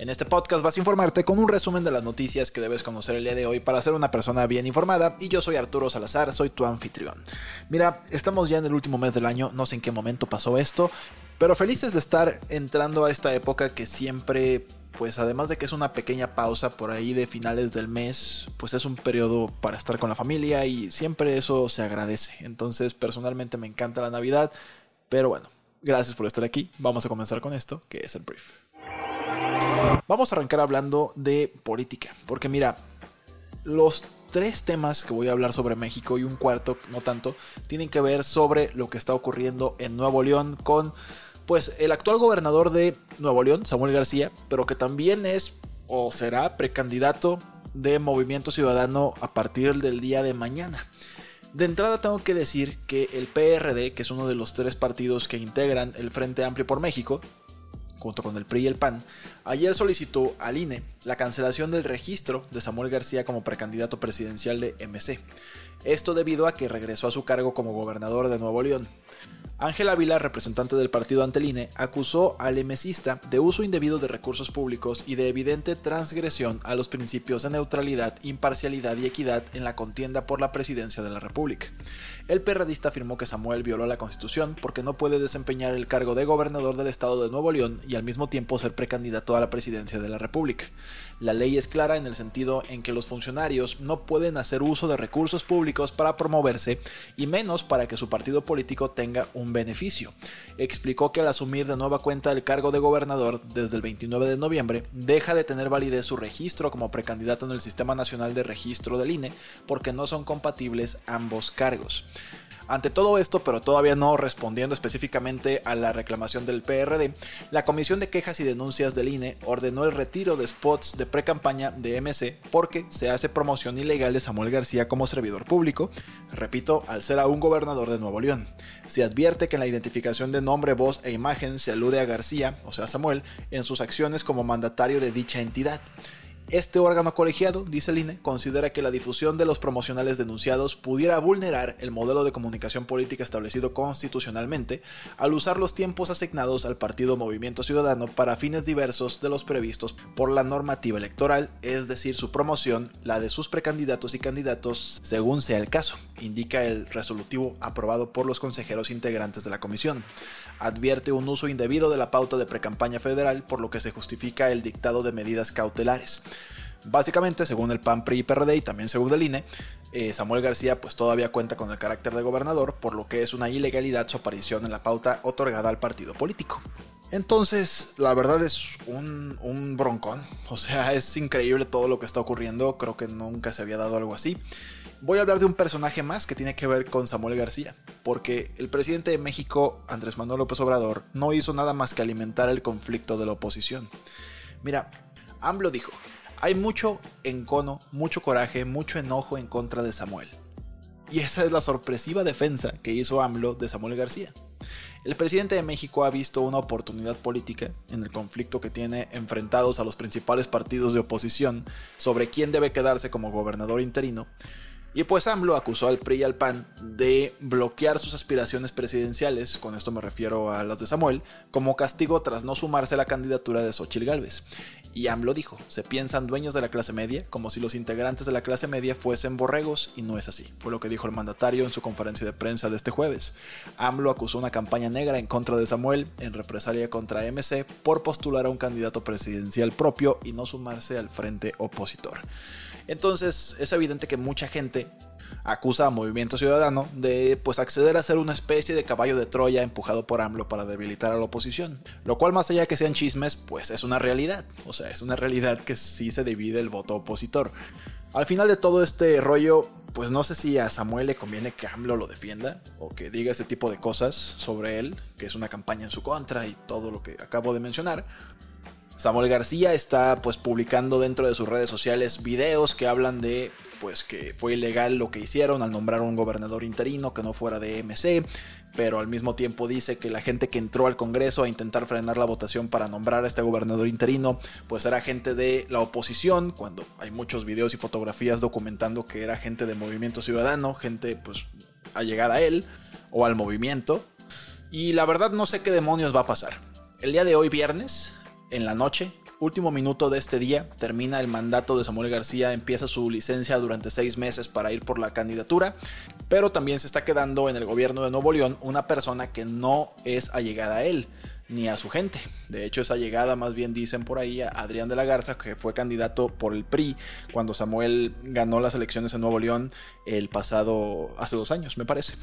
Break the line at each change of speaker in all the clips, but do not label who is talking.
En este podcast vas a informarte con un resumen de las noticias que debes conocer el día de hoy para ser una persona bien informada y yo soy Arturo Salazar, soy tu anfitrión. Mira, estamos ya en el último mes del año, no sé en qué momento pasó esto, pero felices de estar entrando a esta época que siempre pues además de que es una pequeña pausa por ahí de finales del mes, pues es un periodo para estar con la familia y siempre eso se agradece. Entonces personalmente me encanta la Navidad, pero bueno, gracias por estar aquí. Vamos a comenzar con esto, que es el brief. Vamos a arrancar hablando de política, porque mira, los tres temas que voy a hablar sobre México y un cuarto, no tanto, tienen que ver sobre lo que está ocurriendo en Nuevo León con pues el actual gobernador de Nuevo León, Samuel García, pero que también es o será precandidato de Movimiento Ciudadano a partir del día de mañana. De entrada tengo que decir que el PRD, que es uno de los tres partidos que integran el Frente Amplio por México, junto con el PRI y el PAN, ayer solicitó al INE la cancelación del registro de Samuel García como precandidato presidencial de MC. Esto debido a que regresó a su cargo como gobernador de Nuevo León. Ángel Ávila, representante del partido ante INE, acusó al emesista de uso indebido de recursos públicos y de evidente transgresión a los principios de neutralidad, imparcialidad y equidad en la contienda por la presidencia de la República. El perradista afirmó que Samuel violó la Constitución porque no puede desempeñar el cargo de gobernador del estado de Nuevo León y al mismo tiempo ser precandidato a la presidencia de la República. La ley es clara en el sentido en que los funcionarios no pueden hacer uso de recursos públicos para promoverse y menos para que su partido político tenga un beneficio. Explicó que al asumir de nueva cuenta el cargo de gobernador desde el 29 de noviembre, deja de tener validez su registro como precandidato en el Sistema Nacional de Registro del INE porque no son compatibles ambos cargos. Ante todo esto, pero todavía no respondiendo específicamente a la reclamación del PRD, la Comisión de Quejas y Denuncias del INE ordenó el retiro de spots de pre-campaña de MC porque se hace promoción ilegal de Samuel García como servidor público, repito, al ser aún gobernador de Nuevo León. Se advierte que en la identificación de nombre, voz e imagen se alude a García, o sea Samuel, en sus acciones como mandatario de dicha entidad. Este órgano colegiado, dice el INE, considera que la difusión de los promocionales denunciados pudiera vulnerar el modelo de comunicación política establecido constitucionalmente al usar los tiempos asignados al partido Movimiento Ciudadano para fines diversos de los previstos por la normativa electoral, es decir, su promoción, la de sus precandidatos y candidatos, según sea el caso, indica el resolutivo aprobado por los consejeros integrantes de la comisión advierte un uso indebido de la pauta de precampaña federal, por lo que se justifica el dictado de medidas cautelares. Básicamente, según el PAN, PRI y PRD y también según el INE, eh, Samuel García pues todavía cuenta con el carácter de gobernador, por lo que es una ilegalidad su aparición en la pauta otorgada al partido político. Entonces, la verdad es un, un broncón. O sea, es increíble todo lo que está ocurriendo. Creo que nunca se había dado algo así. Voy a hablar de un personaje más que tiene que ver con Samuel García, porque el presidente de México, Andrés Manuel López Obrador, no hizo nada más que alimentar el conflicto de la oposición. Mira, AMLO dijo, hay mucho encono, mucho coraje, mucho enojo en contra de Samuel. Y esa es la sorpresiva defensa que hizo AMLO de Samuel García. El presidente de México ha visto una oportunidad política en el conflicto que tiene enfrentados a los principales partidos de oposición sobre quién debe quedarse como gobernador interino y pues AMLO acusó al PRI y al PAN de bloquear sus aspiraciones presidenciales, con esto me refiero a las de Samuel, como castigo tras no sumarse a la candidatura de Xochitl Gálvez. Y AMLO dijo, se piensan dueños de la clase media, como si los integrantes de la clase media fuesen borregos, y no es así, fue lo que dijo el mandatario en su conferencia de prensa de este jueves. AMLO acusó una campaña negra en contra de Samuel, en represalia contra MC, por postular a un candidato presidencial propio y no sumarse al frente opositor. Entonces es evidente que mucha gente acusa a Movimiento Ciudadano de pues acceder a ser una especie de caballo de Troya empujado por AMLO para debilitar a la oposición, lo cual más allá que sean chismes, pues es una realidad, o sea, es una realidad que sí se divide el voto opositor. Al final de todo este rollo, pues no sé si a Samuel le conviene que AMLO lo defienda o que diga ese tipo de cosas sobre él, que es una campaña en su contra y todo lo que acabo de mencionar, Samuel García está pues publicando dentro de sus redes sociales videos que hablan de pues que fue ilegal lo que hicieron al nombrar un gobernador interino que no fuera de MC, pero al mismo tiempo dice que la gente que entró al Congreso a intentar frenar la votación para nombrar a este gobernador interino, pues era gente de la oposición, cuando hay muchos videos y fotografías documentando que era gente de Movimiento Ciudadano, gente pues allegada a él o al movimiento. Y la verdad no sé qué demonios va a pasar. El día de hoy, viernes, en la noche, último minuto de este día, termina el mandato de Samuel García, empieza su licencia durante seis meses para ir por la candidatura, pero también se está quedando en el gobierno de Nuevo León una persona que no es allegada a él ni a su gente. De hecho, esa llegada más bien dicen por ahí a Adrián de la Garza, que fue candidato por el PRI cuando Samuel ganó las elecciones en Nuevo León el pasado, hace dos años, me parece.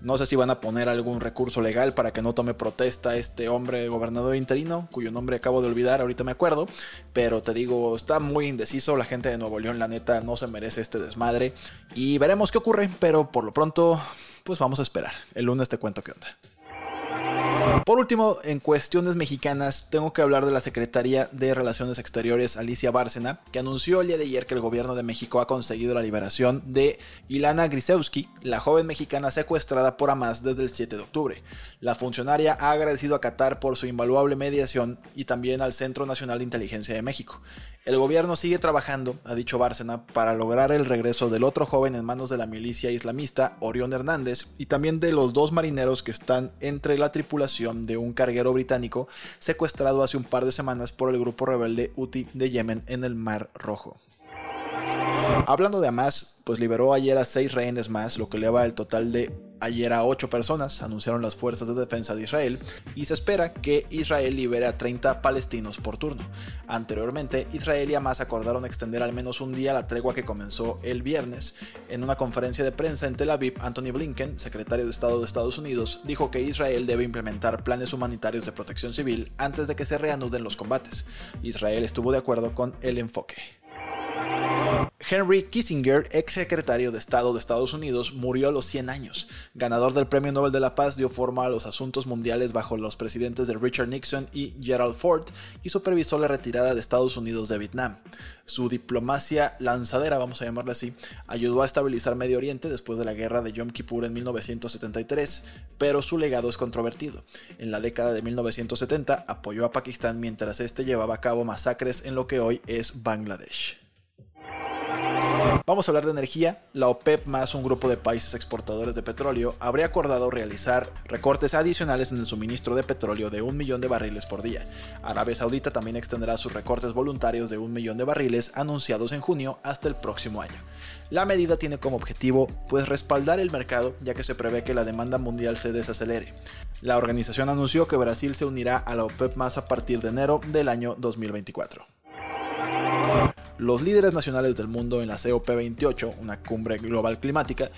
No sé si van a poner algún recurso legal para que no tome protesta este hombre gobernador interino, cuyo nombre acabo de olvidar, ahorita me acuerdo, pero te digo, está muy indeciso, la gente de Nuevo León, la neta, no se merece este desmadre y veremos qué ocurre, pero por lo pronto, pues vamos a esperar. El lunes te cuento qué onda. Por último, en cuestiones mexicanas, tengo que hablar de la Secretaría de Relaciones Exteriores, Alicia Bárcena, que anunció el día de ayer que el gobierno de México ha conseguido la liberación de Ilana Grisewski, la joven mexicana secuestrada por Hamas desde el 7 de octubre. La funcionaria ha agradecido a Qatar por su invaluable mediación y también al Centro Nacional de Inteligencia de México. El gobierno sigue trabajando, ha dicho Bárcena, para lograr el regreso del otro joven en manos de la milicia islamista, Orión Hernández, y también de los dos marineros que están entre la tripulación de un carguero británico secuestrado hace un par de semanas por el grupo rebelde Houthi de Yemen en el Mar Rojo. Hablando de Hamas, pues liberó ayer a seis rehenes más, lo que eleva el total de ayer a ocho personas, anunciaron las fuerzas de defensa de Israel, y se espera que Israel libere a 30 palestinos por turno. Anteriormente, Israel y Hamas acordaron extender al menos un día la tregua que comenzó el viernes. En una conferencia de prensa en Tel Aviv, Anthony Blinken, secretario de Estado de Estados Unidos, dijo que Israel debe implementar planes humanitarios de protección civil antes de que se reanuden los combates. Israel estuvo de acuerdo con el enfoque. Henry Kissinger, ex secretario de Estado de Estados Unidos, murió a los 100 años. Ganador del Premio Nobel de la Paz, dio forma a los asuntos mundiales bajo los presidentes de Richard Nixon y Gerald Ford y supervisó la retirada de Estados Unidos de Vietnam. Su diplomacia lanzadera, vamos a llamarla así, ayudó a estabilizar Medio Oriente después de la guerra de Yom Kippur en 1973, pero su legado es controvertido. En la década de 1970 apoyó a Pakistán mientras este llevaba a cabo masacres en lo que hoy es Bangladesh. Vamos a hablar de energía. La OPEP más un grupo de países exportadores de petróleo habría acordado realizar recortes adicionales en el suministro de petróleo de un millón de barriles por día. Arabia Saudita también extenderá sus recortes voluntarios de un millón de barriles anunciados en junio hasta el próximo año. La medida tiene como objetivo pues respaldar el mercado ya que se prevé que la demanda mundial se desacelere. La organización anunció que Brasil se unirá a la OPEP más a partir de enero del año 2024. Los líderes nacionales del mundo en la COP28, una cumbre global climática,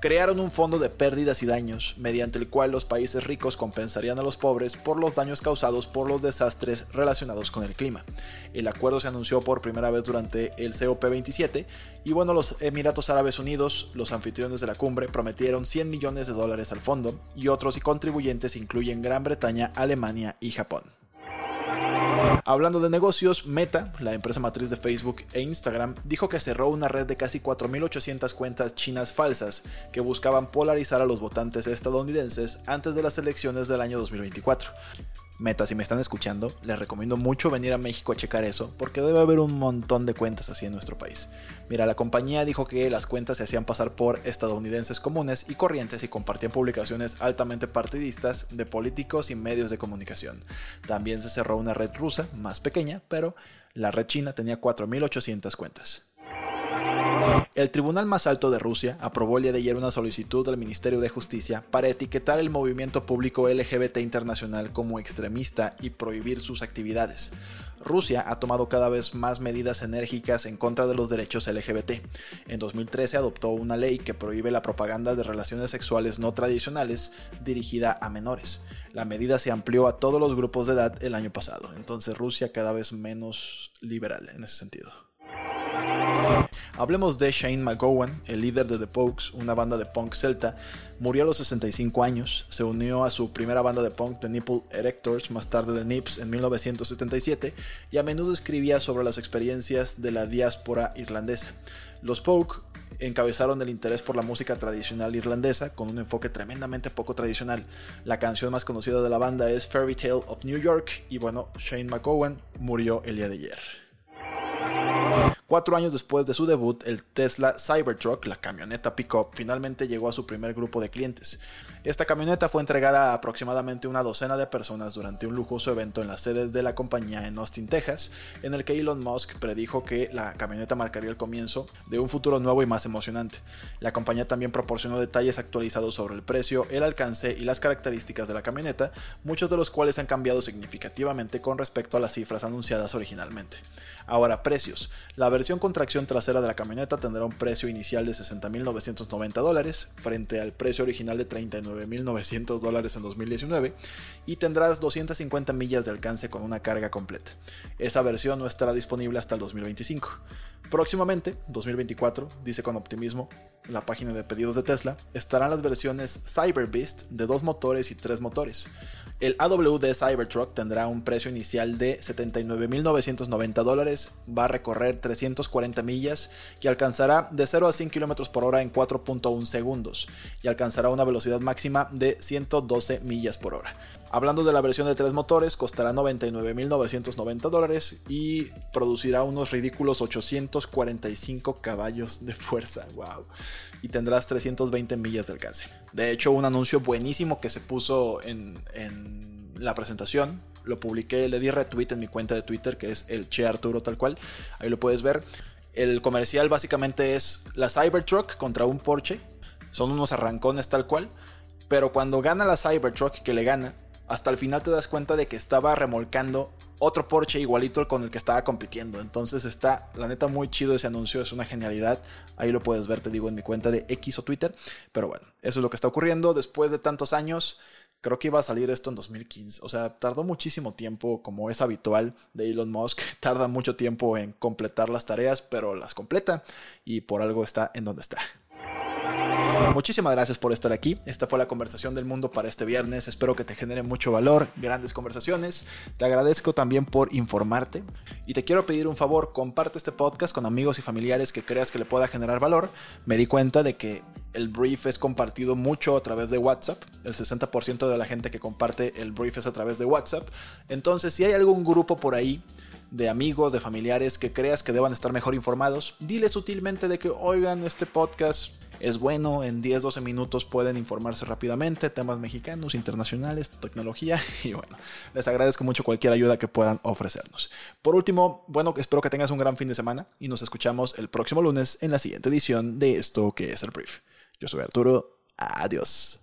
crearon un fondo de pérdidas y daños, mediante el cual los países ricos compensarían a los pobres por los daños causados por los desastres relacionados con el clima. El acuerdo se anunció por primera vez durante el COP27 y bueno, los Emiratos Árabes Unidos, los anfitriones de la cumbre, prometieron 100 millones de dólares al fondo y otros contribuyentes incluyen Gran Bretaña, Alemania y Japón. Hablando de negocios, Meta, la empresa matriz de Facebook e Instagram, dijo que cerró una red de casi 4.800 cuentas chinas falsas que buscaban polarizar a los votantes estadounidenses antes de las elecciones del año 2024. Meta, si me están escuchando, les recomiendo mucho venir a México a checar eso, porque debe haber un montón de cuentas así en nuestro país. Mira, la compañía dijo que las cuentas se hacían pasar por estadounidenses comunes y corrientes y compartían publicaciones altamente partidistas de políticos y medios de comunicación. También se cerró una red rusa, más pequeña, pero la red china tenía 4.800 cuentas. El Tribunal más alto de Rusia aprobó el día de ayer una solicitud del Ministerio de Justicia para etiquetar el movimiento público LGBT internacional como extremista y prohibir sus actividades. Rusia ha tomado cada vez más medidas enérgicas en contra de los derechos LGBT. En 2013 adoptó una ley que prohíbe la propaganda de relaciones sexuales no tradicionales dirigida a menores. La medida se amplió a todos los grupos de edad el año pasado, entonces Rusia cada vez menos liberal en ese sentido. Hablemos de Shane McGowan, el líder de The Pokes, una banda de punk celta. Murió a los 65 años, se unió a su primera banda de punk, The Nipple Erectors, más tarde The Nips, en 1977, y a menudo escribía sobre las experiencias de la diáspora irlandesa. Los Poke encabezaron el interés por la música tradicional irlandesa con un enfoque tremendamente poco tradicional. La canción más conocida de la banda es Fairy Tale of New York y bueno, Shane McGowan murió el día de ayer. Cuatro años después de su debut, el Tesla Cybertruck, la camioneta pickup, finalmente llegó a su primer grupo de clientes. Esta camioneta fue entregada a aproximadamente una docena de personas durante un lujoso evento en la sede de la compañía en Austin, Texas, en el que Elon Musk predijo que la camioneta marcaría el comienzo de un futuro nuevo y más emocionante. La compañía también proporcionó detalles actualizados sobre el precio, el alcance y las características de la camioneta, muchos de los cuales han cambiado significativamente con respecto a las cifras anunciadas originalmente. Ahora, precios. La versión con tracción trasera de la camioneta tendrá un precio inicial de 60.990 dólares frente al precio original de 39.900 dólares en 2019 y tendrás 250 millas de alcance con una carga completa. Esa versión no estará disponible hasta el 2025. Próximamente, 2024, dice con optimismo la página de pedidos de Tesla, estarán las versiones Cyberbeast de dos motores y tres motores. El AWD Cybertruck tendrá un precio inicial de 79.990 dólares, va a recorrer 340 millas y alcanzará de 0 a 100 km por hora en 4.1 segundos y alcanzará una velocidad máxima de 112 millas por hora. Hablando de la versión de tres motores, costará 99.990 dólares y producirá unos ridículos 845 caballos de fuerza. ¡Wow! Y tendrás 320 millas de alcance. De hecho, un anuncio buenísimo que se puso en, en la presentación. Lo publiqué, le di retweet en mi cuenta de Twitter, que es el Che Arturo tal cual. Ahí lo puedes ver. El comercial básicamente es la Cybertruck contra un Porsche. Son unos arrancones tal cual. Pero cuando gana la Cybertruck, que le gana, hasta el final te das cuenta de que estaba remolcando otro Porsche igualito con el que estaba compitiendo. Entonces está, la neta, muy chido ese anuncio, es una genialidad. Ahí lo puedes ver, te digo, en mi cuenta de X o Twitter. Pero bueno, eso es lo que está ocurriendo después de tantos años. Creo que iba a salir esto en 2015. O sea, tardó muchísimo tiempo, como es habitual de Elon Musk. Tarda mucho tiempo en completar las tareas, pero las completa y por algo está en donde está. Muchísimas gracias por estar aquí. Esta fue la conversación del mundo para este viernes. Espero que te genere mucho valor, grandes conversaciones. Te agradezco también por informarte. Y te quiero pedir un favor, comparte este podcast con amigos y familiares que creas que le pueda generar valor. Me di cuenta de que el brief es compartido mucho a través de WhatsApp. El 60% de la gente que comparte el brief es a través de WhatsApp. Entonces, si hay algún grupo por ahí de amigos, de familiares que creas que deban estar mejor informados, dile sutilmente de que oigan este podcast es bueno, en 10-12 minutos pueden informarse rápidamente, temas mexicanos, internacionales, tecnología y bueno, les agradezco mucho cualquier ayuda que puedan ofrecernos. Por último, bueno, espero que tengas un gran fin de semana y nos escuchamos el próximo lunes en la siguiente edición de esto que es el brief. Yo soy Arturo, adiós.